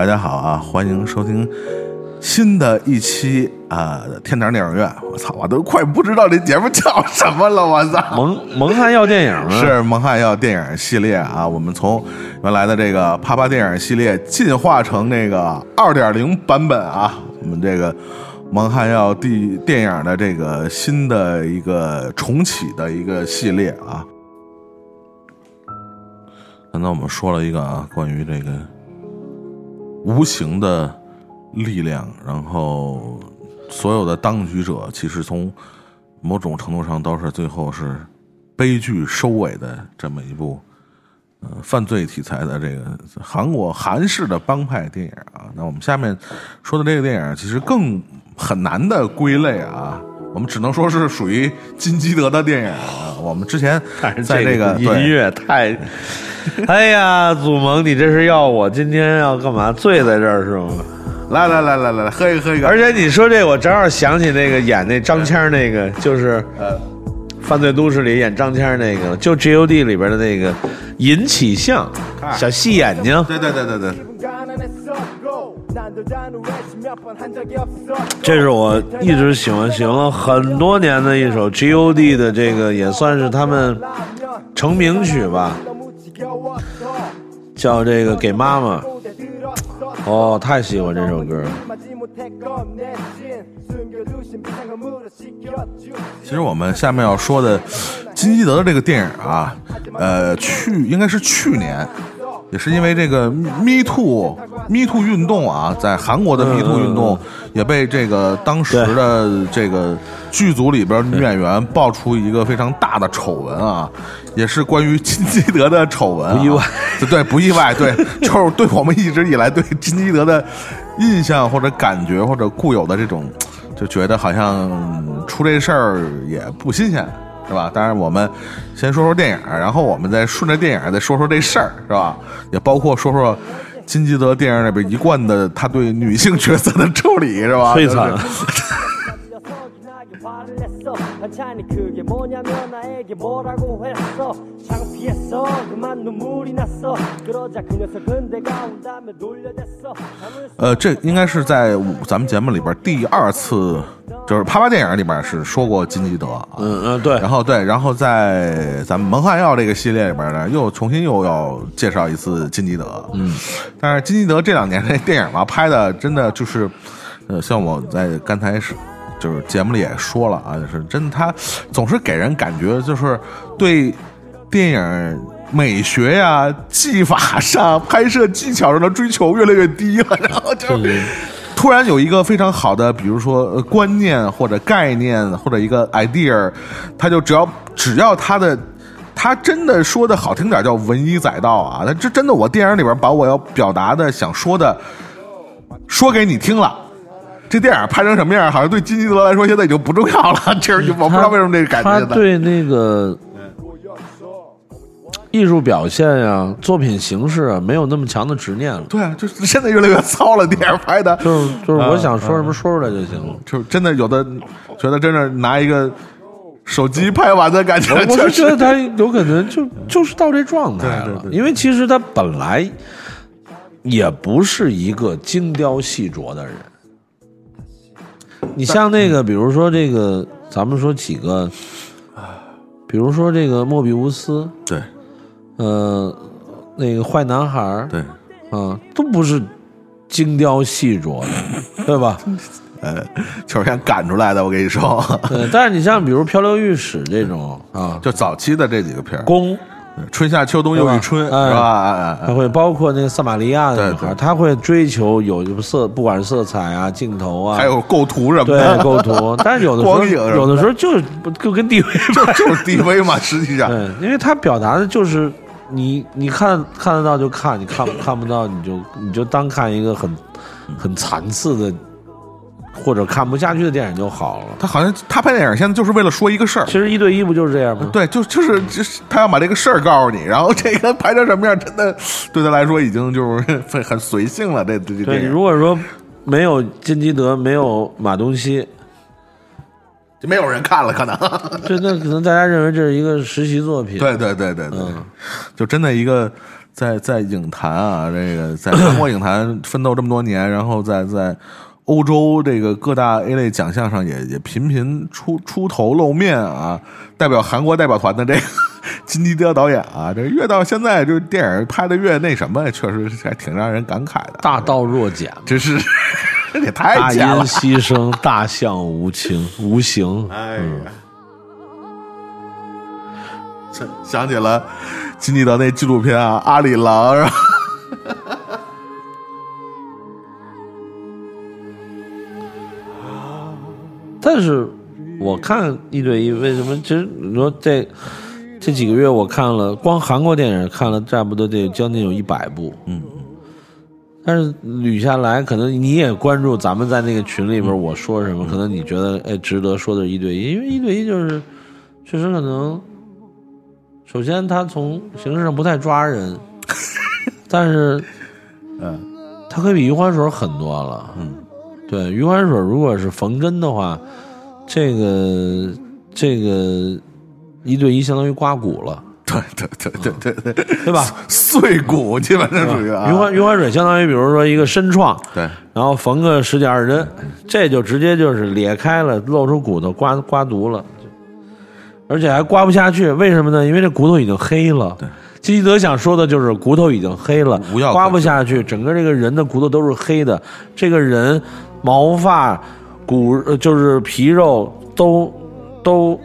大家好啊，欢迎收听新的一期啊、天堂电影院。我操，我都快不知道这节目叫什么了，我操！蒙蒙汉要电影？是蒙汉要电影系列啊，我们从原来的这个啪啪电影系列进化成那个二点零版本啊，我们这个蒙汉要第电影的这个新的一个重启的一个系列啊。刚才我们说了一个啊，关于这个无形的力量，然后所有的当局者其实从某种程度上都是最后是悲剧收尾的这么一部呃犯罪题材的这个韩国韩式的帮派电影啊。那我们下面说的这个电影其实更很难的归类啊。我们只能说是属于金基德的电影啊。我们之前 在这个音乐太，哎呀，祖萌，你这是要我今天要干嘛？醉在这儿是吗？来来来来来来，喝一个喝一个，而且你说这，我正好想起那个演那张谦儿那个，就是呃《犯罪都市》里演张谦儿那个，就《G O D》里边的那个尹启相，啊小细眼睛。对对对对对，어 这是我一直喜欢喜欢了很多年的一首 G O D 的这个，也算是他们成名曲吧，叫这个《给妈妈》。哦，太喜欢这首歌了。其实我们下面要说的金基德的这个电影啊，呃，去应该是去年，也是因为这个 Me Too Me Too 运动啊，在韩国的 Me Too 运动也被这个当时的这个剧组里边女演员爆出一个非常大的丑闻啊，也是关于金基德的丑闻、啊，不意外，对，不意外，对，就是对我们一直以来对金基德的印象或者感觉或者固有的这种。就觉得好像出这事儿也不新鲜，是吧？当然，我们先说说电影，然后我们再顺着电影再说说这事儿，是吧？也包括说说金基德电影里边一贯的他对女性角色的处理，是吧？摧残。반찬이 그게 뭐냐면 나에게 뭐라고 했어 창피했어 그만 눈물이 났어 그러자 그 녀석은 내가 온다며 놀려댔어 잠을 呃，这应该是在咱们节目里边第二次，就是啪啪电影里边是说过金基德啊。嗯嗯，对然。后对，然后在咱们蒙汉药这个系列里边呢，又重新又要介绍一次金基德。嗯，但是金基德这两年这电影吧，拍的真的就是，呃，像我在刚才是 就是节目里也说了啊，就是真的他总是给人感觉就是对电影。美学呀、技法上、拍摄技巧上的追求越来越低了，然后就是突然有一个非常好的，比如说观念或者概念或者一个 idea，他就只要只要他的他真的说的好听点叫文以载道啊，他这真的我电影里边把我要表达的想说的说给你听了。这电影拍成什么样，好像对金基德来说现在已经不重要了。这是我不知道为什么这个感觉对那个艺术表现呀、作品形式啊，没有那么强的执念了。对啊，就是现在越来越糙了，电影拍的，就是就是，我想说什么说出来就行了。就是真的有的觉得真的拿一个手机拍完的感觉，我就是觉得他有可能就就是到这状态了，因为其实他本来也不是一个精雕细琢的人。你像那个，比如说这个，咱们说几个，比如说这个莫比乌斯，对呃，那个坏男孩儿，对，啊，都不是精雕细琢的，对吧？呃，就是想赶出来的。我跟你说，对，但是你像比如《漂流浴室》这种啊，就早期的这几个片儿，宫春夏秋冬又一春，是吧？哎哎哎。它会包括那个撒玛利亚的女孩，对对她会追求有色，不管是色彩啊、镜头啊，还有构图什么的。对的，构图，但是有的时候有的时候就是就跟 DV 就就是 DV 嘛，实际上，对，因为他表达的就是你你看看得到就看，你看看不到你就你就当看一个很很残次的或者看不下去的电影就好了。他好像他拍电影现在就是为了说一个事儿其。实一对一不就是这样吗？对，就就是就是他要把这个事儿告诉你，然后这个拍成什么样，真的对他来说已经就是很很随性了。这这这如果说没有金基德，没有马东锡，就没有人看了，可能。对那可能大家认为这是一个实习作品。对对对对对，嗯就真的一个在在影坛啊，这个在中国影坛奋斗这么多年，然后在在欧洲这个各大 A 类奖项上也也频频出出头露面啊，代表韩国代表团的这个 金基德导演啊，这越到现在，就是电影拍的越那什么，确实还挺让人感慨的。大道若简，真是这 也太大音。牺牲，大象无情 无形。哎呀，想想起了金基德那纪录片啊，《阿里郎》是吧？但是我看一对一，为什么？其实你说这这几个月我看了，光韩国电影看了差不多得将近有一百部，嗯。但是捋下来，可能你也关注咱们在那个群里边我说什么，可能你觉得哎值得说的一对一，因为一对一就是确实可能，首先他从形式上不太抓人，但是嗯，他可以比余欢水狠多了。嗯，对，余欢水如果是缝针的话，这个这个一对一相当于刮骨了，对对对对对对，对吧？碎骨基本上属于啊。余欢余欢水相当于比如说一个深创，对然后缝个十几二十针，这就直接就是裂开了，露出骨头，刮刮毒了，而且还刮不下去。为什么呢？因为这骨头已经黑了。对，基基德想说的就是骨头已经黑了刮不下去，整个这个人的骨头都是黑的，这个人毛发、骨就是皮肉都都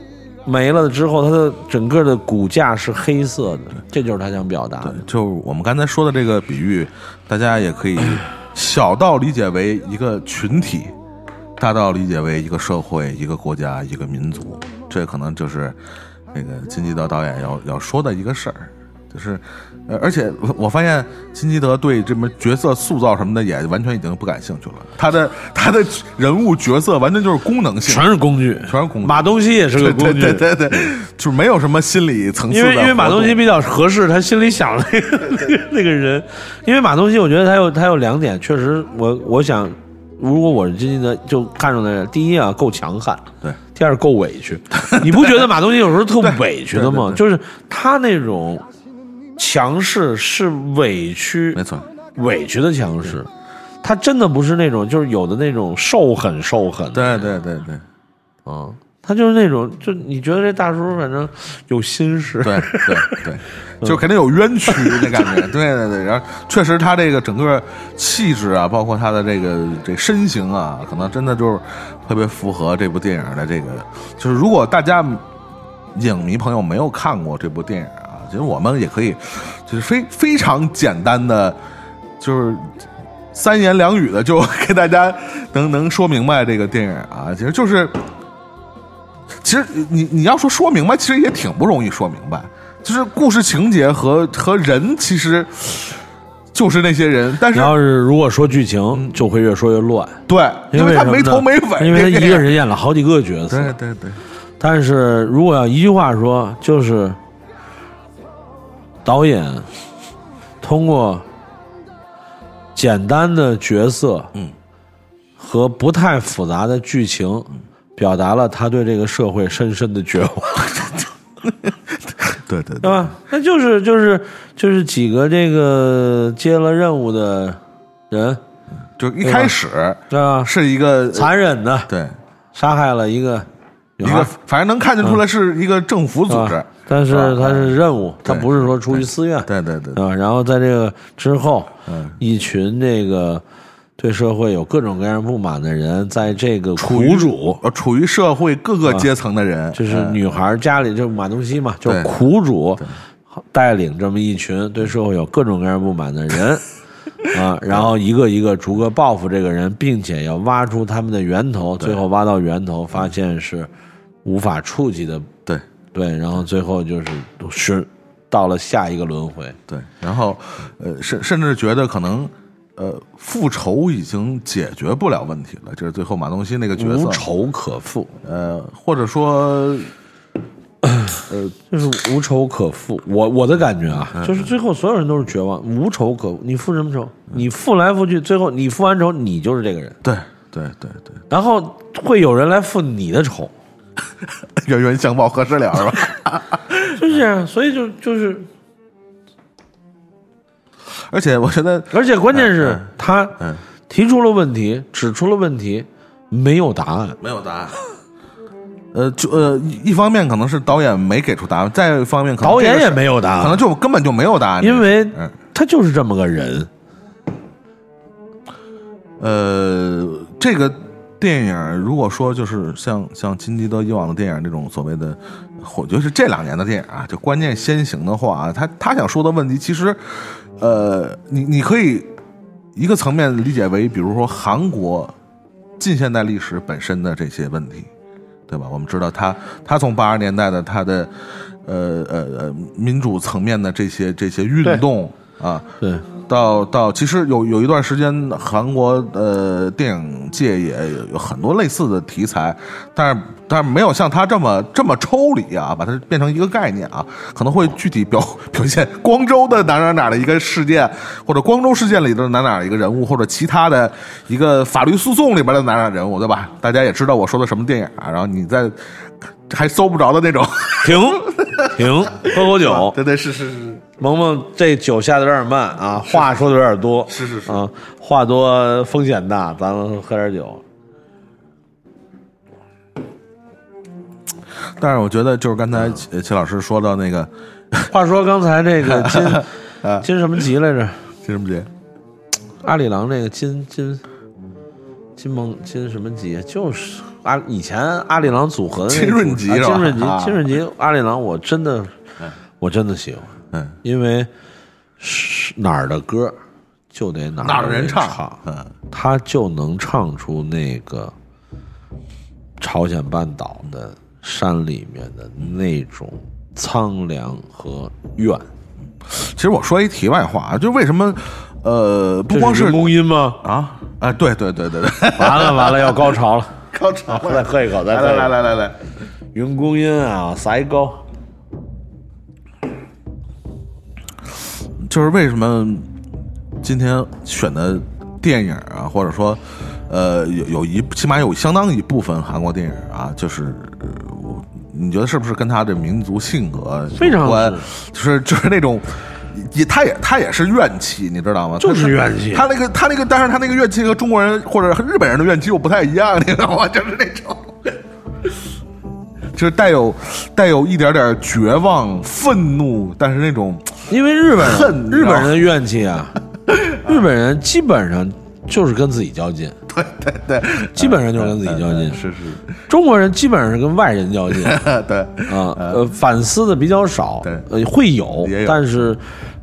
没了之后，他的整个的骨架是黑色的，这就是他想表达的。就我们刚才说的这个比喻，大家也可以 小到理解为一个群体，大到理解为一个社会、一个国家、一个民族。这可能就是那个金基德导演要要说的一个事儿。就是，呃，而且我我发现金基德对这么角色塑造什么的也完全已经不感兴趣了。他的他的人物角色完全就是功能性，全是工具，全是工具马东锡也是个工具，对对对对，就是没有什么心理层次。因为因为马东锡比较合适，他心里想的那个那个 那个人，因为马东锡，我觉得他有他有两点，确实我我想，如果我是金基德，就看中的人，第一啊够强悍，对，第二够委屈。你不觉得马东锡有时候特委屈的吗？就是他那种强势是委屈，没错，委屈的强势。他真的不是那种，就是有的那种受狠受狠的，对对对对。嗯，他就是那种，就你觉得这大叔反正有心事，对对对，就肯定有冤屈的感觉。对对对，然后确实他这个整个气质啊，包括他的这个这身形啊，可能真的就是特别符合这部电影的这个。就是如果大家影迷朋友没有看过这部电影啊，其实我们也可以，就是非非常简单的，就是。三言两语的就给大家能能说明白这个电影啊，其实就是其实你你要说说明白，其实也挺不容易说明白。就是故事情节和和人，其实就是那些人，但是你要是如果说剧情，就会越说越乱，对，因为他没头没尾，因为他一个人演了好几个角色。对对对，但是如果要一句话说，就是导演通过简单的角色，嗯，和不太复杂的剧情，表达了他对这个社会深深的绝望。对对 对吧？那就是就是就是几个这个接了任务的人，就一开始啊？是一个残忍的对杀害了一个一个，反正能看得出来是一个政府组织但是他是任务，他不是说出于私怨，对对对啊？然后在这个之后，嗯。一群这个对社会有各种各样不满的人，在这个苦主，呃处于社会各个阶层的人，就是嗯。女孩家里就是马东锡嘛，就是苦主带领这么一群对社会有各种各样不满的人 啊，然后一个一个逐个报复这个人，并且要挖出他们的源头，最后挖到源头，发现是无法触及的，对对，然后最后就是是到了下一个轮回，对，然后呃甚甚至觉得可能呃复仇已经解决不了问题了，这是最后马东锡那个角色无，仇可复，呃或者说就是无仇可复。我我的感觉啊，嗯就是最后所有人都是绝望，无仇可复。你复什么仇？你复来复去，最后你复完仇，你就是这个人，对对对对，然后会有人来复你的仇，冤冤相报何时了是吧？就是这样。所以就就是 而且我觉得，而且关键是他嗯提出了问题，指出了问题，没有答案。没有答案。呃，就呃，一一方面可能是导演没给出答案，再一方面可能导演也这个是没有答案可能就根本就没有答案，因为嗯他就是这么个人。呃，这个电影如果说就是像像金基德以往的电影这种所谓的，我觉得是这两年的电影啊，就观念先行的话，他他想说的问题，其实，呃，你你可以一个层面理解为，比如说韩国近现代历史本身的这些问题，对吧？我们知道他他从八十年代的他的呃呃呃民主层面的这些这些运动啊，对，到到其实有有一段时间，韩国呃电影界也有有很多类似的题材，但是但是没有像他这么这么抽离啊，把它变成一个概念啊，可能会具体表 表现光州的哪哪哪的一个事件，或者光州事件里的哪哪一个人物，或者其他的一个法律诉讼里边的哪哪人物，对吧？大家也知道我说的什么电影啊，然后你在还搜不着的那种，停停，喝口酒。对对是是是，萌萌这酒下的有点慢啊，话说的有点多。是是是啊，话多风险大，咱们喝点酒。但是我觉得就是刚才齐齐老师说到那个 话说刚才那个 金金什么吉来着？金什么吉。阿里郎那个金金金蒙金什么吉？就是阿以前阿里郎组合的那金润吉金润吉啊金润吉阿里郎，我真的我真的喜欢，嗯，因为是哪儿的歌就得哪哪儿的人唱。唱，嗯，他就能唱出那个朝鲜半岛的山里面的那种苍凉和怨。其实我说一题外话啊，就为什么呃，不光是这人工音吗？啊？哎，对对对对对，完了完了，要高潮了！高潮再喝一口，再来喝一口。来来来来来，云公音啊，塞高。就是为什么今天选的电影啊，或者说呃有有一起码有相当一部分韩国电影啊，就是。你觉得是不是跟他的民族性格非常有关？就是就是那种，也他也他也是怨气，你知道吗？就是他怨气他那个他那个，但是他那个怨气和中国人或者日本人的怨气又不太一样，你知道吗？就是那种，就是带有带有一点点绝望、愤怒，但是那种因为日本日本人的怨气啊，日本人基本上就是跟自己较劲，对对对，基本上就是跟自己较劲。是是，中国人基本上是跟外人较劲。对，啊，呃，反思的比较少，对。呃，会有，但是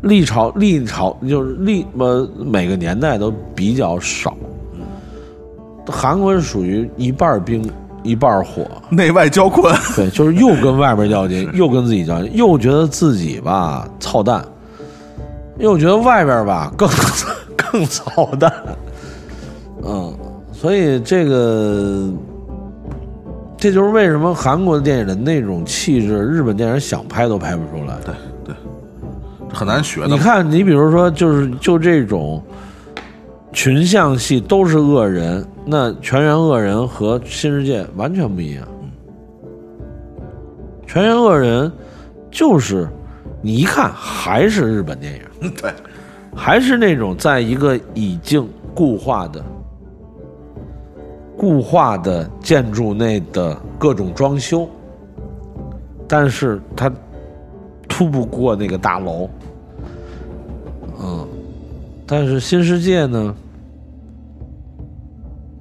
历朝历朝就是历呃每个年代都比较少。韩国是属于一半冰一半火，内外交困，对，就是又跟外边较劲，又跟自己较劲，又觉得自己吧操蛋，又觉得外边吧 更更操蛋，嗯，所以这个这就是为什么韩国的电影的那种气质，日本电影想拍都拍不出来。对对，很难学的。你，看，你比如说，就是就这种群像戏都是恶人，那全员恶人和新世界完全不一样。全员恶人就是你一看还是日本电影，对，还是那种在一个已经固化的、固化的建筑内的各种装修，但是它突不过那个大楼。嗯，但是新世界呢，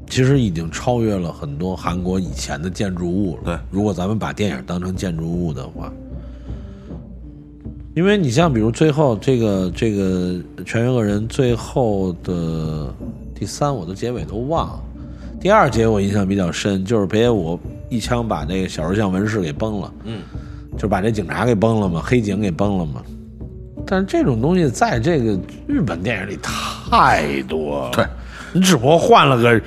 其实已经超越了很多韩国以前的建筑物了。对如果咱们把电影当成建筑物的话，因为你像比如最后这个这个全员恶人最后的第三，我的结尾都忘了。第二节我印象比较深，就是北野武一枪把那个小石像文士给崩了，嗯，就把这警察给崩了嘛，黑警给崩了嘛。但是这种东西在这个日本电影里太多了，对，你只不过换了个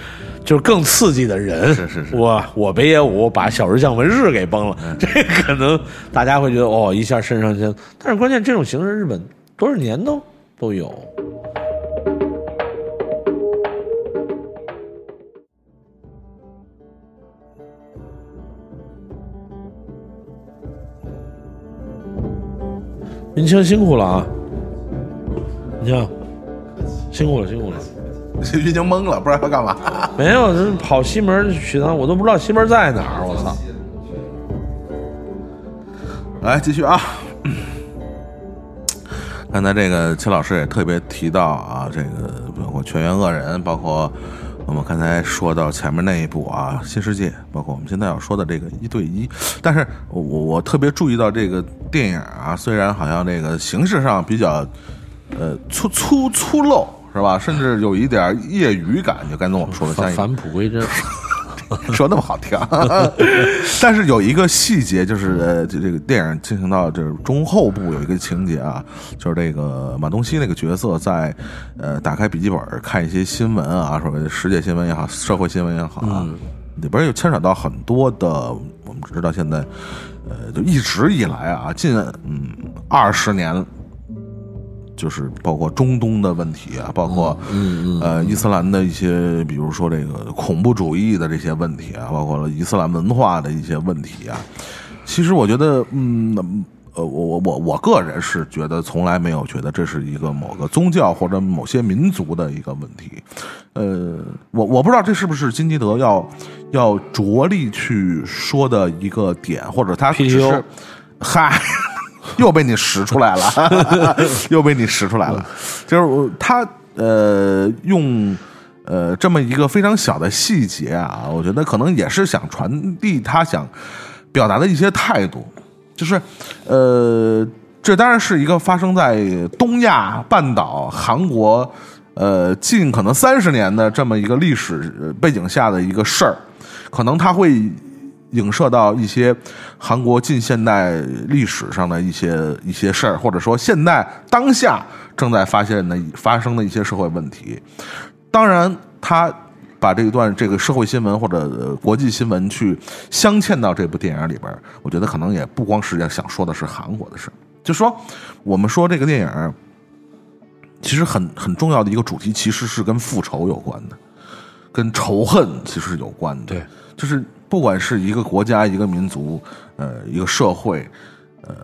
就是更刺激的人，是是是。我我北野武把小日向文士给崩了，嗯。这可能大家会觉得哦一下肾上腺，但是关键这种形式日本多少年都都有。明清辛苦了啊！云清辛苦了，辛苦了。云清懵了，不知道要干嘛。没有，这跑西门去趟，我都不知道西门在哪儿。我操！来继续啊！刚才这个秦老师也特别提到啊，这个包括全员恶人，包括我们刚才说到前面那一部啊，新世界，包括我们现在要说的这个一对一。但是我我我特别注意到这个电影啊，虽然好像这个形式上比较呃粗粗粗陋是吧，甚至有一点业余感，就刚才我们说的像返璞归真。说那么好听，但是有一个细节，就是呃，就这个电影进行到就是中后部有一个情节啊，就是这个马东锡那个角色在呃打开笔记本看一些新闻啊，所谓的世界新闻也好，社会新闻也好啊，里边又牵扯到很多的，我们知道现在呃，就一直以来啊，近嗯二十年。就是包括中东的问题啊，包括嗯呃伊斯兰的一些，比如说这个恐怖主义的这些问题啊，包括了伊斯兰文化的一些问题啊。其实我觉得，嗯，呃，我我我我个人是觉得从来没有觉得这是一个某个宗教或者某些民族的一个问题。呃，我我不知道这是不是金基德要要着力去说的一个点，或者他只是嗨。又被你使出来了，又被你使出来了。就是他呃用呃这么一个非常小的细节啊，我觉得可能也是想传递他想表达的一些态度，就是呃这当然是一个发生在东亚半岛韩国呃近可能三十年的这么一个历史背景下的一个事儿，可能他会。影射到一些韩国近现代历史上的一些一些事儿，或者说现代当下正在发现的发生的一些社会问题。当然，他把这一段这个社会新闻或者国际新闻去镶嵌到这部电影里边，我觉得可能也不光是要想说的是韩国的事儿，就说我们说这个电影其实很很重要的一个主题，其实是跟复仇有关的，跟仇恨其实是有关的。对，就是不管是一个国家、一个民族、呃一个社会，呃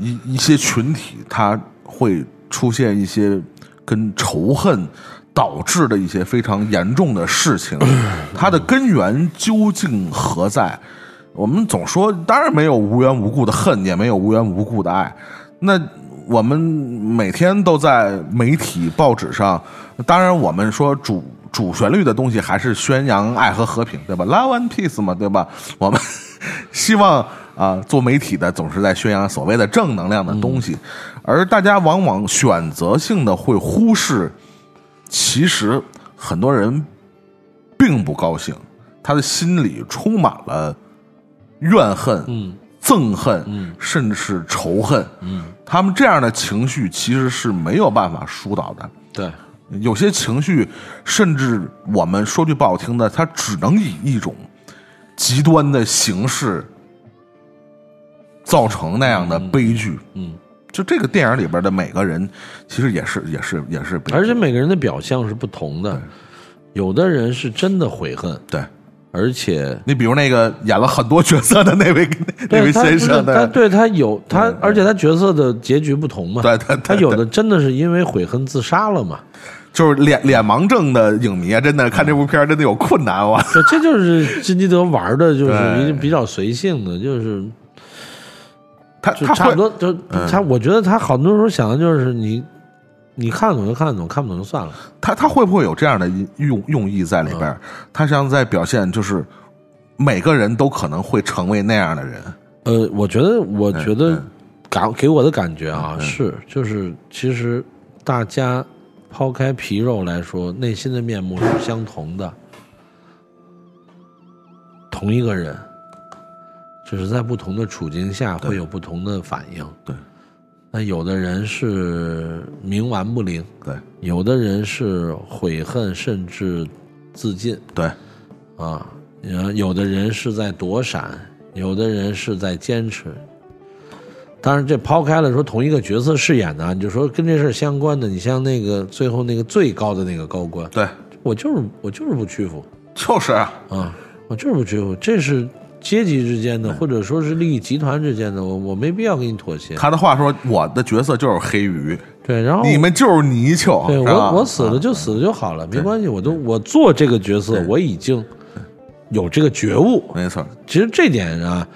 一一些群体，它会出现一些跟仇恨导致的一些非常严重的事情，它的根源究竟何在？我们总说，当然没有无缘无故的恨，也没有无缘无故的爱。那我们每天都在媒体、报纸上，当然我们说主主旋律的东西还是宣扬爱和和平，对吧？Love and peace 嘛，对吧？我们希望啊、做媒体的总是在宣扬所谓的正能量的东西，而大家往往选择性的会忽视，其实很多人并不高兴，他的心里充满了怨恨、嗯憎恨，嗯甚至是仇恨。嗯，他们这样的情绪其实是没有办法疏导的。对，有些情绪，甚至我们说句不好听的，它只能以一种极端的形式造成那样的悲剧。嗯，就这个电影里边的每个人，其实也是也是也是而且每个人的表象是不同的，有的人是真的悔恨，对。而且你比如那个演了很多角色的那位 那位先生的，他对他有他，而且他角色的结局不同嘛，对对对他有的真的是因为悔恨自杀了嘛，就是脸脸盲症的影迷啊，真的看这部片儿真的有困难哇！对，这就是金基德玩的，就是一个比较随性的，就是他他不多就嗯他，我觉得他好多时候想的就是你你看得懂就看得懂，看不懂就算了。他他会不会有这样的用用意在里边儿？他像在表现就是每个人都可能会成为那样的人。呃，我觉得，我觉得嗯感给我的感觉啊，是就是其实大家抛开皮肉来说，内心的面目是相同的，同一个人，只是在不同的处境下会有不同的反应。对，那有的人是冥顽不灵，对有的人是悔恨甚至自尽。对啊，有的人是在躲闪，有的人是在坚持。当然，这抛开了说同一个角色饰演的啊，你就说跟这事儿相关的，你像那个最后那个最高的那个高官，对，我就是我就是不屈服。就是啊，啊，我就是不屈服，这是阶级之间的，或者说是利益集团之间的，我我没必要跟你妥协。他的话说，我的角色就是黑鱼，对，然后你们就是泥鳅，对我我死了就死了就好了，没关系，我都我做这个角色，我已经有这个觉悟。没错，其实这点啊，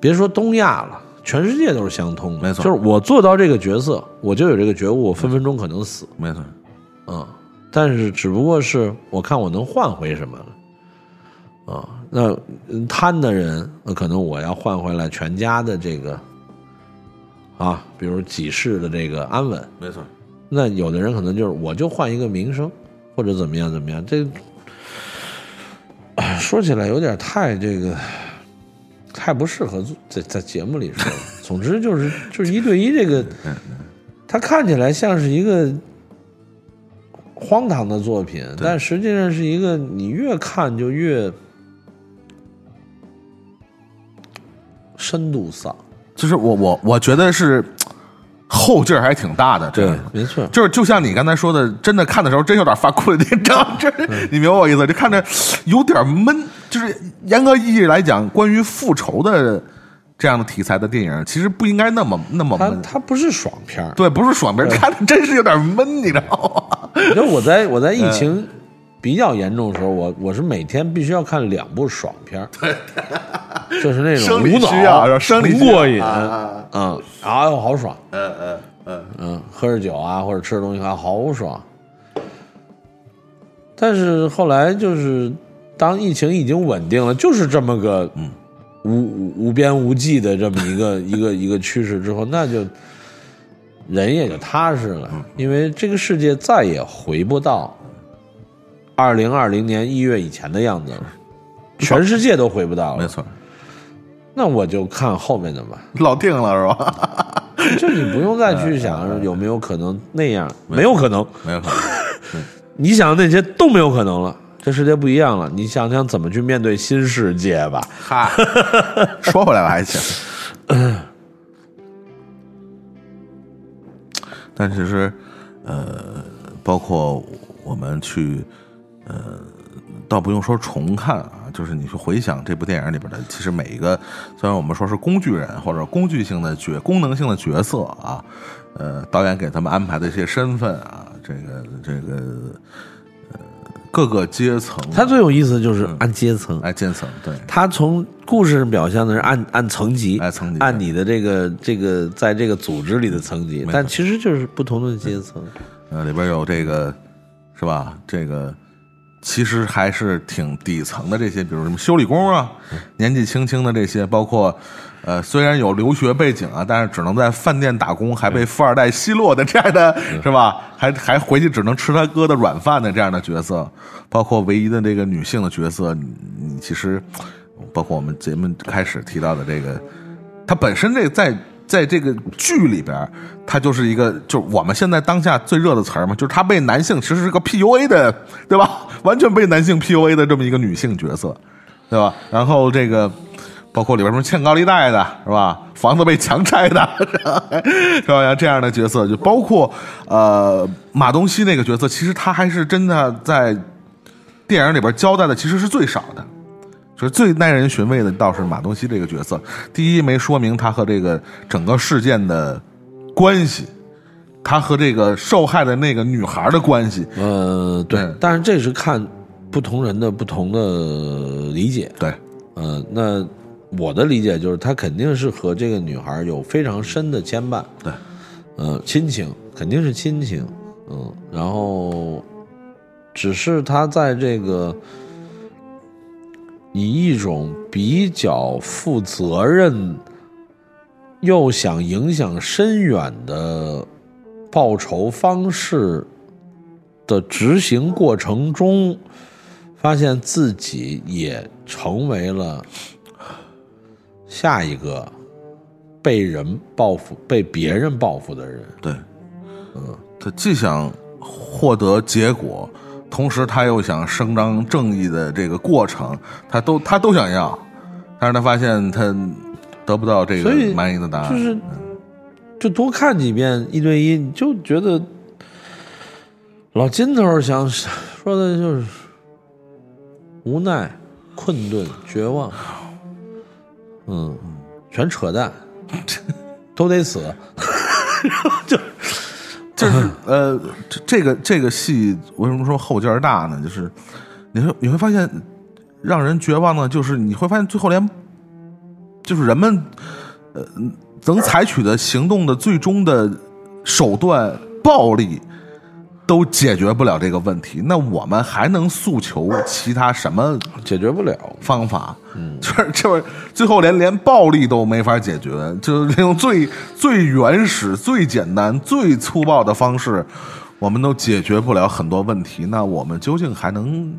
别说东亚了，全世界都是相通的。没错就是我做到这个角色，我就有这个觉悟，我分分钟可能死。没错，嗯，但是只不过是我看我能换回什么了，啊，那嗯贪的人，那可能我要换回来全家的这个，啊，比如几世的这个安稳。没错，那有的人可能就是我就换一个名声，或者怎么样怎么样，这哎说起来有点太这个。太不适合在在节目里说了。总之就是就是一对一这个，它看起来像是一个荒唐的作品，但实际上是一个你越看就越深度丧。就是我我我觉得是后劲儿还挺大的，这个没错，就是就像你刚才说的，真的看的时候真有点发困，你知道吗？这你明白我意思？就看着有点闷。就是严格意义来讲，关于复仇的这样的题材的电影，其实不应该那么那么闷。它不是爽片儿。对，不是爽片，看着真是有点闷，你知道吗？你知道我在我在疫情 比较严重的时候，我我是每天必须要看两部爽片儿，就是那种生理无脑需要生理过瘾，啊。嗯，哎呦好爽，嗯嗯嗯，嗯，喝着酒啊或者吃着东西啊好爽。但是后来就是当疫情已经稳定了，就是这么个无无无边无际的这么一个 一个一个趋势之后，那就人也就踏实了，因为这个世界再也回不到二零二零年一月以前的样子了，全世界都回不到了。没错，那我就看后面的吧，老定了是吧？就你不用再去想有没有可能那样，没有可能。没有可能。你想那些都没有可能了，这世界不一样了。你想想怎么去面对新世界吧。哈，说回来了还行。但其实，呃，包括我们去，呃，倒不用说重看啊，就是你去回想这部电影里边的，其实每一个，虽然我们说是工具人或者工具性的角、功能性的角色啊，呃，导演给他们安排的一些身份啊，这个这个，呃，各个阶层，它最有意思的就是按阶层，按阶层，对，它从故事上表现的是按按层级，按层级按你的这个这个在这个组织里的层级，但其实就是不同的阶层。呃，里边有这个是吧？这个其实还是挺底层的这些，比如什么修理工啊，年纪轻轻的这些，包括呃，虽然有留学背景啊，但是只能在饭店打工，还被富二代奚落的这样的是吧？还还回去只能吃他哥的软饭的这样的角色，包括唯一的这个女性的角色，你你其实包括我们节目开始提到的这个，他本身这在在这个剧里边，他就是一个，就是我们现在当下最热的词儿嘛，就是她被男性其实是个 PUA 的，对吧？完全被男性 PUA 的这么一个女性角色，对吧？然后这个包括里边什么欠高利贷的，是吧？房子被强拆的，是吧？像这样的角色，就包括呃马东锡那个角色，其实他还是真的在电影里边交代的，其实是最少的。就是最耐人寻味的倒是马东锡这个角色，第一没说明他和这个整个事件的关系，他和这个受害的那个女孩的关系，呃，对嗯，但是这是看不同人的不同的理解。对，呃，那我的理解就是，他肯定是和这个女孩有非常深的牵绊。对，呃，亲情肯定是亲情，嗯，然后只是他在这个以一种比较负责任又想影响深远的报仇方式的执行过程中，发现自己也成为了下一个被人报复、被别人报复的人。对，嗯，他既想获得结果，同时他又想伸张正义的这个过程，他都他都想要，但是他发现他得不到这个满意的答案，就是就多看几遍一对一，你就觉得老金头想说的就是无奈、困顿、绝望，嗯，全扯淡，都得死。就 就是呃，这这个这个戏为什么说后劲儿大呢？就是你会你会发现，让人绝望的，就是你会发现最后连，就是人们呃能采取的行动的最终的手段暴力。都解决不了这个问题，那我们还能诉求其他什么解决不了方法？嗯，就是就是最后连连暴力都没法解决，就是用最最原始、最简单、最粗暴的方式，我们都解决不了很多问题。那我们究竟还能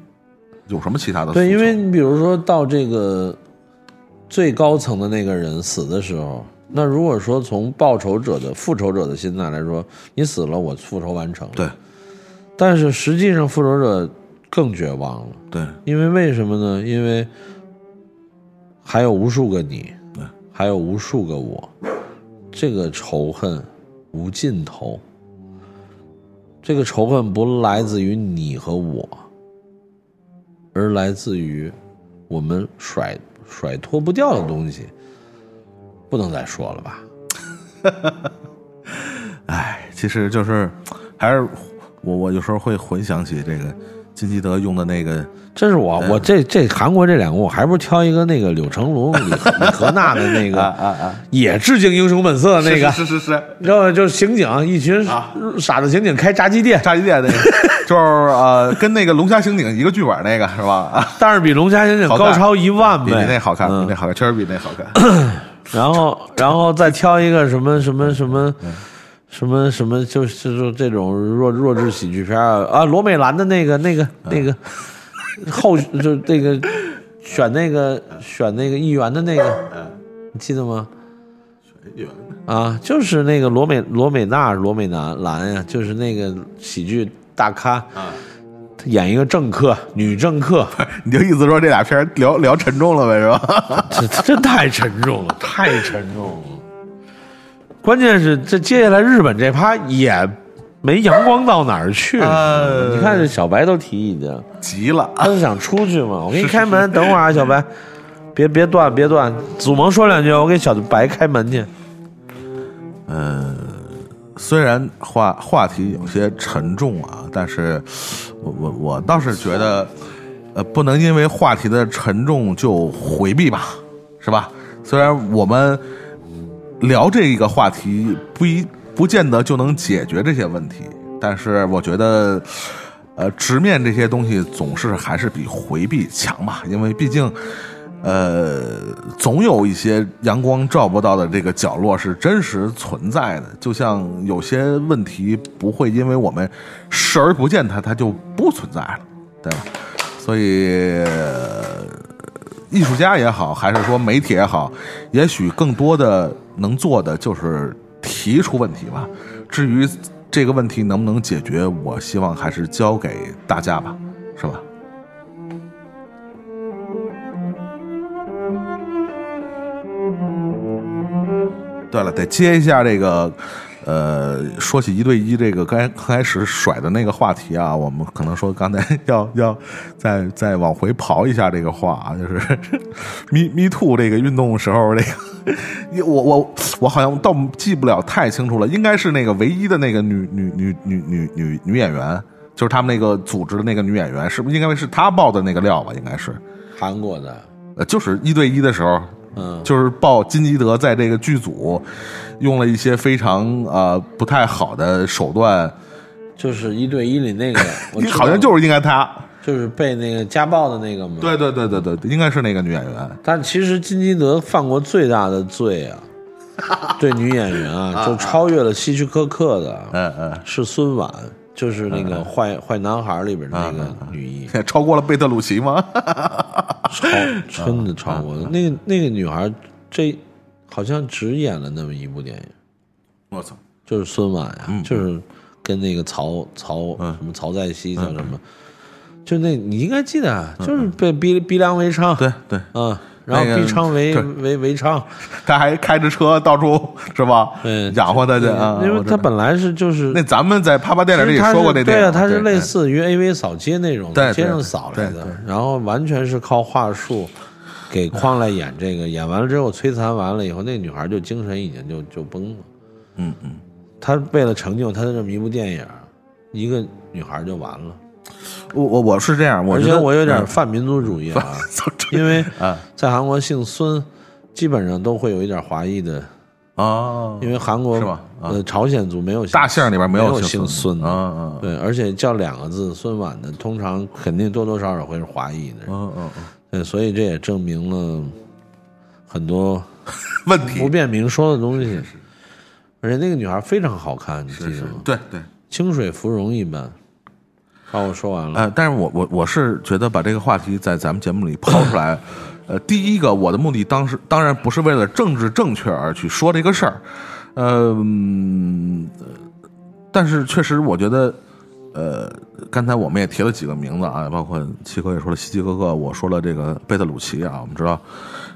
有什么其他的？对，因为你比如说到这个最高层的那个人死的时候，那如果说从报仇者的复仇者的心态来说，你死了，我复仇完成了。对。但是实际上，复仇者更绝望了。对，因为为什么呢？因为还有无数个你，还有无数个我，这个仇恨无尽头。这个仇恨不来自于你和我，而来自于我们甩甩脱不掉的东西。不能再说了吧？哎，其实就是还是。我我有时候会回想起这个金基德用的那个，这是我我这这韩国这两个，我还不如挑一个那个柳成龙、李李和娜的那个啊啊啊，也致敬《英雄本色》那个，是是是，你知道吗？就是刑警一群傻子刑警开炸鸡店，炸鸡店那个，就是呃，跟那个龙虾刑警一个剧本那个是吧？但是比龙虾刑警高超一万倍，比那好看，比那好看，确实比那好看。然后然后再挑一个什么什么什么。什么什么就是说这种弱弱智喜剧片啊啊罗美兰的那个那个那个后就那个选那个选那个议员的那个，你记得吗？选议员啊，就是那个罗美罗美娜罗美兰兰呀，就是那个喜剧大咖啊，他演一个政客女政客，你就意思说这俩片聊聊沉重了呗是吧？这这太沉重了，太沉重了。关键是这接下来日本这趴也没阳光到哪儿去。你看这小白都提意见，急了，他是想出去嘛？我给你开门，等会儿啊，小白，别别断，别断。祖萌说两句，我给小白开门去。嗯，虽然话话题有些沉重啊，但是我我我倒是觉得，呃，不能因为话题的沉重就回避吧，是吧？虽然我们。聊这一个话题不一不见得就能解决这些问题，但是我觉得，呃，直面这些东西总是还是比回避强嘛，因为毕竟，呃，总有一些阳光照不到的这个角落是真实存在的。就像有些问题不会因为我们视而不见它，它就不存在了，对吧？所以。艺术家也好，还是说媒体也好，也许更多的能做的就是提出问题吧。至于这个问题能不能解决，我希望还是交给大家吧，是吧？对了，得接一下这个。呃，说起一对一这个刚刚开始甩的那个话题啊，我们可能说刚才要要再再往回刨一下这个话啊，就是 “me me too” 这个运动时候，这个 我我我好像倒记不了太清楚了，应该是那个唯一的那个女女女女女女女演员，就是他们那个组织的那个女演员，是不是应该是她爆的那个料吧？应该是韩国的，呃，就是一对一的时候。嗯，就是报金基德在这个剧组用了一些非常呃不太好的手段，就是一对一里那个，我好像就是应该他，就是被那个家暴的那个嘛？对对对对对，应该是那个女演员。但其实金基德犯过最大的罪啊，对女演员啊，就超越了希区柯克的，嗯嗯，是孙婉。就是那个坏坏男孩里边的那个女一，超过了贝特鲁奇吗？超真的超过了。那个那个女孩，这好像只演了那么一部电影。我操！就是孙婉呀，就是跟那个曹曹什么曹在熙叫什么？就那你应该记得，就是被逼逼良为娼。对对嗯。然后那个逼昌为为为娼，他还开着车到处是吧？嗯养活他去啊！因为他本来是就是那咱们在啪啪电影里说过那对啊，他是类似于 AV 扫街那种，街上扫来的然后完全是靠话术给框来演这个，演完了之后摧残完了以后，那女孩就精神已经就就崩了。嗯嗯，他为了成就他的这么一部电影，一个女孩就完了。我我我是这样，我而觉得且我有点嗯。泛民族主义啊，因为啊。在韩国姓孙，基本上都会有一点华裔的，哦，因为韩国是吗啊。呃朝鲜族没有姓大姓里边没有姓孙，孙。的，嗯嗯对，而且叫两个字孙婉的，通常肯定多多少少会是华裔的人，嗯嗯嗯，对，所以这也证明了很多 问题不便明说的东西。而且那个女孩非常好看，你记得吗？对对。清水芙蓉一般。好，我说完了。呃，但是我我我是觉得把这个话题在咱们节目里抛出来，呃，第一个我的目的当时当然不是为了政治正确而去说这个事儿，呃，嗯但是确实我觉得，呃，刚才我们也提了几个名字啊，包括七哥也说了希奇哥哥，我说了这个贝特鲁奇啊，我们知道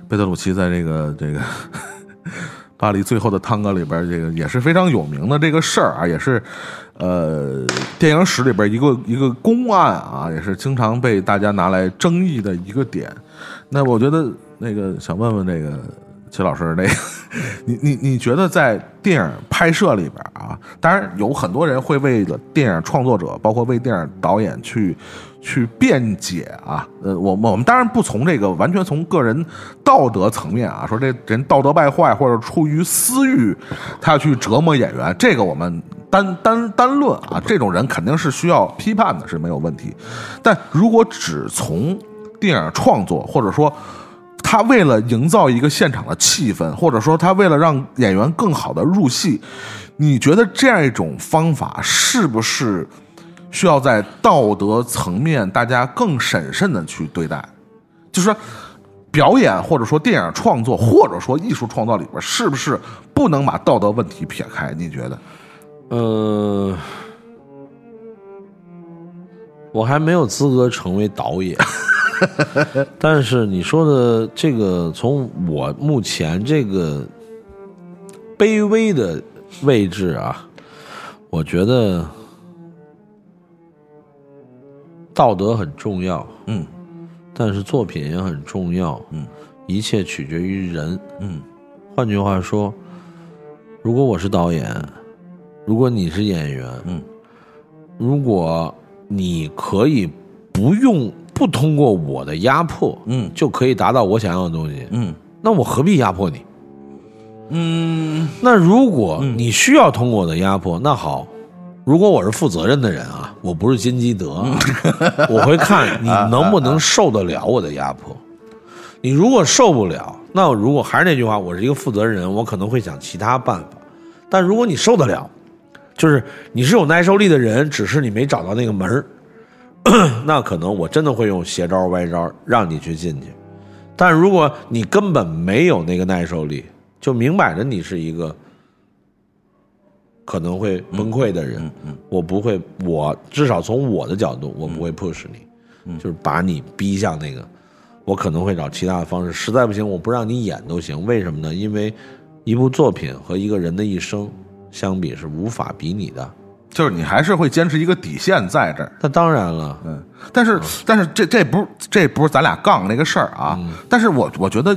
贝特鲁奇在这个这个。巴黎最后的探戈里边，这个也是非常有名的这个事儿啊，也是，呃，电影史里边一个一个公案啊，也是经常被大家拿来争议的一个点。那我觉得那个想问问这个齐老师，那个你你你觉得在电影拍摄里边啊，当然有很多人会为了电影创作者，包括为电影导演去去辩解啊。呃，我我们当然不从这个完全从个人道德层面啊，说这人道德败坏或者出于私欲，他要去折磨演员，这个我们单单单论啊，这种人肯定是需要批判的，是没有问题。但如果只从电影创作，或者说他为了营造一个现场的气氛，或者说他为了让演员更好的入戏，你觉得这样一种方法是不是需要在道德层面大家更审慎的去对待？就是说，表演或者说电影创作或者说艺术创造里边，是不是不能把道德问题撇开？你觉得？呃，我还没有资格成为导演，但是你说的这个，从我目前这个卑微的位置啊，我觉得道德很重要，嗯。但是作品也很重要，嗯，一切取决于人，嗯。换句话说，如果我是导演，如果你是演员，嗯，如果你可以不用不通过我的压迫，嗯。就可以达到我想要的东西，嗯。那我何必压迫你？嗯。那如果你需要通过我的压迫，那好，如果我是负责任的人啊，我不是金基德啊，我会看你能不能受得了我的压迫。你如果受不了，那我如果还是那句话，我是一个负责人，我可能会想其他办法。但如果你受得了，就是你是有耐受力的人，只是你没找到那个门儿，那可能我真的会用邪招歪招让你去进去。但如果你根本没有那个耐受力，就明摆着你是一个可能会崩溃的人，我不会，我至少从我的角度，我不会 push 你，就是把你逼向那个，我可能会找其他的方式，实在不行，我不让你演都行。为什么呢？因为一部作品和一个人的一生相比是无法比拟的。就是你还是会坚持一个底线在这儿。那当然了，嗯，但是但是这这不是这不是咱俩杠那个事儿啊。但是我我觉得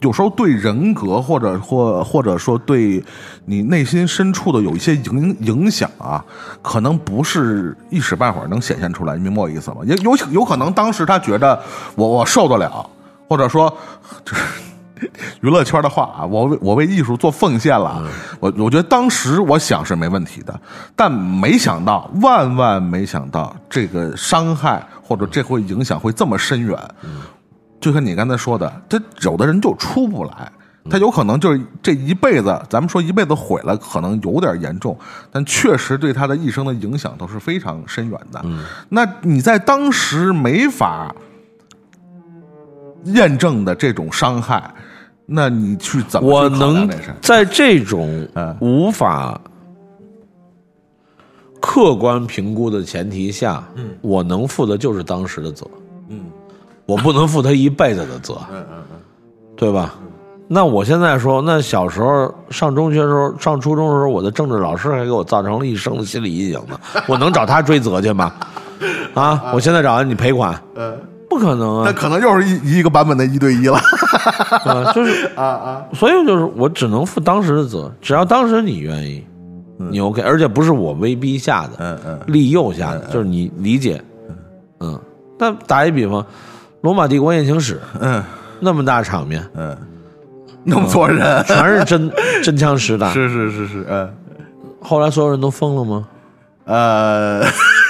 有时候对人格或者或或者说对你内心深处的有一些影影响啊，可能不是一时半会儿能显现出来，你明白我意思吗？也有有可能当时他觉得我我受得了，或者说就是。娱乐圈的话啊，我为我为艺术做奉献了，我我觉得当时我想是没问题的，但没想到，万万没想到，这个伤害或者这会影响会这么深远。就像你刚才说的，他有的人就出不来，他有可能就是这一辈子，咱们说一辈子毁了，可能有点严重，但确实对他的一生的影响都是非常深远的。那你在当时没法验证的这种伤害，那你去怎么我能？在这种嗯无法客观评估的前提下，嗯，我能负的就是当时的责，嗯我不能负他一辈子的责。嗯嗯嗯对吧？那我现在说，那小时候上中学的时候，上初中的时候，我的政治老师还给我造成了一生的心理阴影呢。我能找他追责去吗？啊！我现在找你赔款，不可能啊！那可能又是一一个版本的一对一了。啊，就是 啊啊，所以就是我只能负当时的责，只要当时你愿意，你 OK，而且不是我威逼下的，嗯嗯。利诱下的，就是你理解，嗯。那打一比方，《罗马帝国艳情史》嗯。那么大场面，嗯，那么多人，全是真 真枪实弹，是是是是，嗯。后来所有人都疯了吗？呃，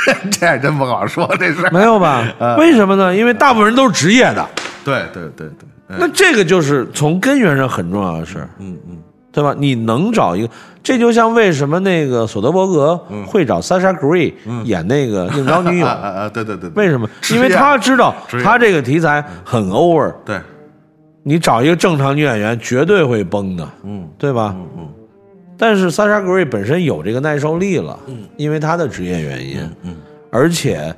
这还真不好说这事儿。没有吧？为什么呢？因为大部分人都是职业的，对对对对，嗯那这个就是从根源上很重要的事儿。嗯嗯对吧？你能找一个，这就像为什么那个索德伯格会找 Sasha Grey 演那个应招女友 啊，对对对，为什么？因为他知道他这个题材很 over，对，你找一个正常女演员绝对会崩的，嗯对吧？嗯嗯但是 Sasha Grey 本身有这个耐受力了，因为他的职业原因，嗯而且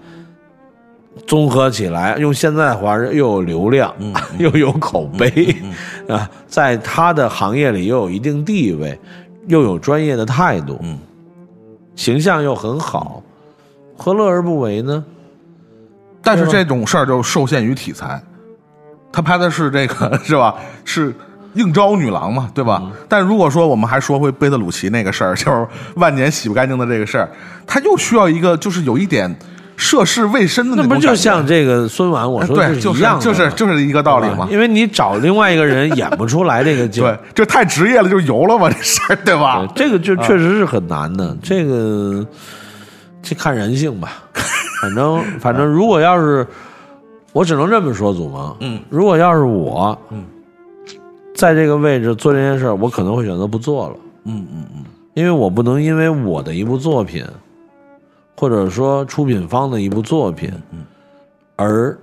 综合起来，用现在的话又有流量，嗯 又有口碑，啊，在他的行业里又有一定地位，又有专业的态度，嗯。形象又很好，何乐而不为呢？但是这种事儿就受限于题材，他拍的是这个 是吧？是应招女郎嘛，对吧？嗯。但如果说我们还说回贝特鲁奇那个事儿，就是万年洗不干净的这个事儿，他又需要一个就是有一点涉世未深的那不就像这个孙婉我说对，是就是一样的就是嘛。就是一个道理嘛。因为你找另外一个人演不出来这个劲 对，这太职业了，就油了嘛，这事儿对吧？对，这个就确实是很难的。这个这看人性吧，反正反正，如果要是我只能这么说，祖萌，嗯，如果要是我，嗯，在这个位置做这件事儿，我可能会选择不做了，嗯嗯嗯，因为我不能因为我的一部作品，或者说出品方的一部作品，嗯，而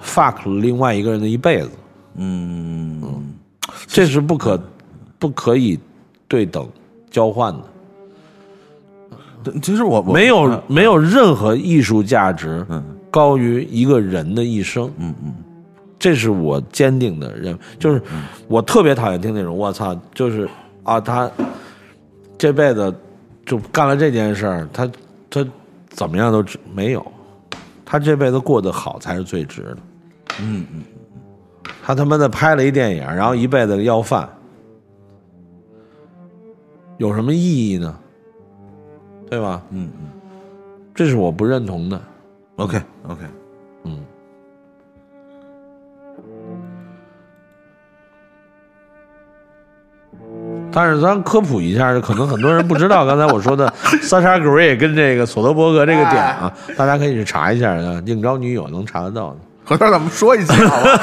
fuck 了另外一个人的一辈子，嗯嗯这是不可不可以对等交换的。其实我我没有没有任何艺术价值嗯。高于一个人的一生，嗯嗯这是我坚定的认为。就是我特别讨厌听那种我操，就是啊，他这辈子就干了这件事儿，他他怎么样都值没有，他这辈子过得好才是最值的。嗯嗯，他他妈的拍了一电影，然后一辈子要饭，有什么意义呢？对吧？嗯嗯这是我不认同的。，OK OK，但是咱科普一下，可能很多人不知道刚才我说的萨莎格瑞跟这个索德伯格这个点啊，大家可以去查一下啊，应招女友能查得到的。回头咱们说一期好吧？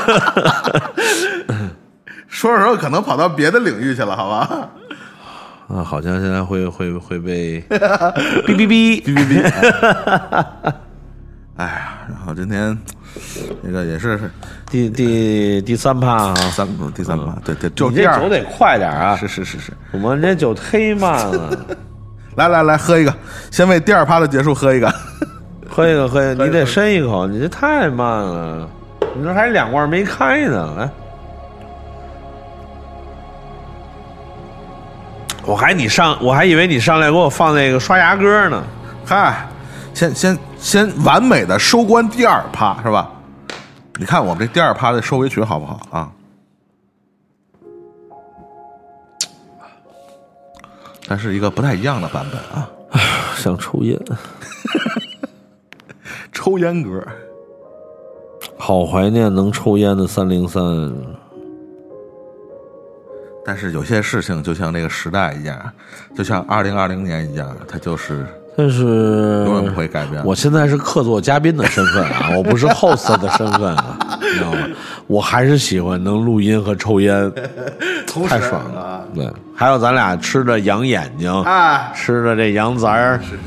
说着说着可能跑到别的领域去了，好吧？啊，好像现在会会会被哔哔哔哔哔哔。哎呀，然后今天那个也是第第第三趴啊，三第三趴，对对，就这酒得快点啊！是是是是，我们这酒忒慢了，来来来，喝一个，先为第二趴的结束喝一个。喝一个喝一个，你得深一口，你这太慢了，你这还两罐没开呢，来。我还你上，我还以为你上来给我放那个刷牙歌呢。嗨，先先先完美的收官第二趴是吧？你看我们这第二趴的收尾曲好不好啊？但是一个不太一样的版本啊，想抽烟，抽烟歌。好怀念能抽烟的三零三。但是有些事情就像那个时代一样，就像二零二零年一样，它就是但是永远不会改变。我现在是客座嘉宾的身份啊，我不是 host 的身份啊，你知道吗？我还是喜欢能录音和抽烟，太爽了。对，还有咱俩吃着羊眼睛，啊，吃着这羊杂儿，是是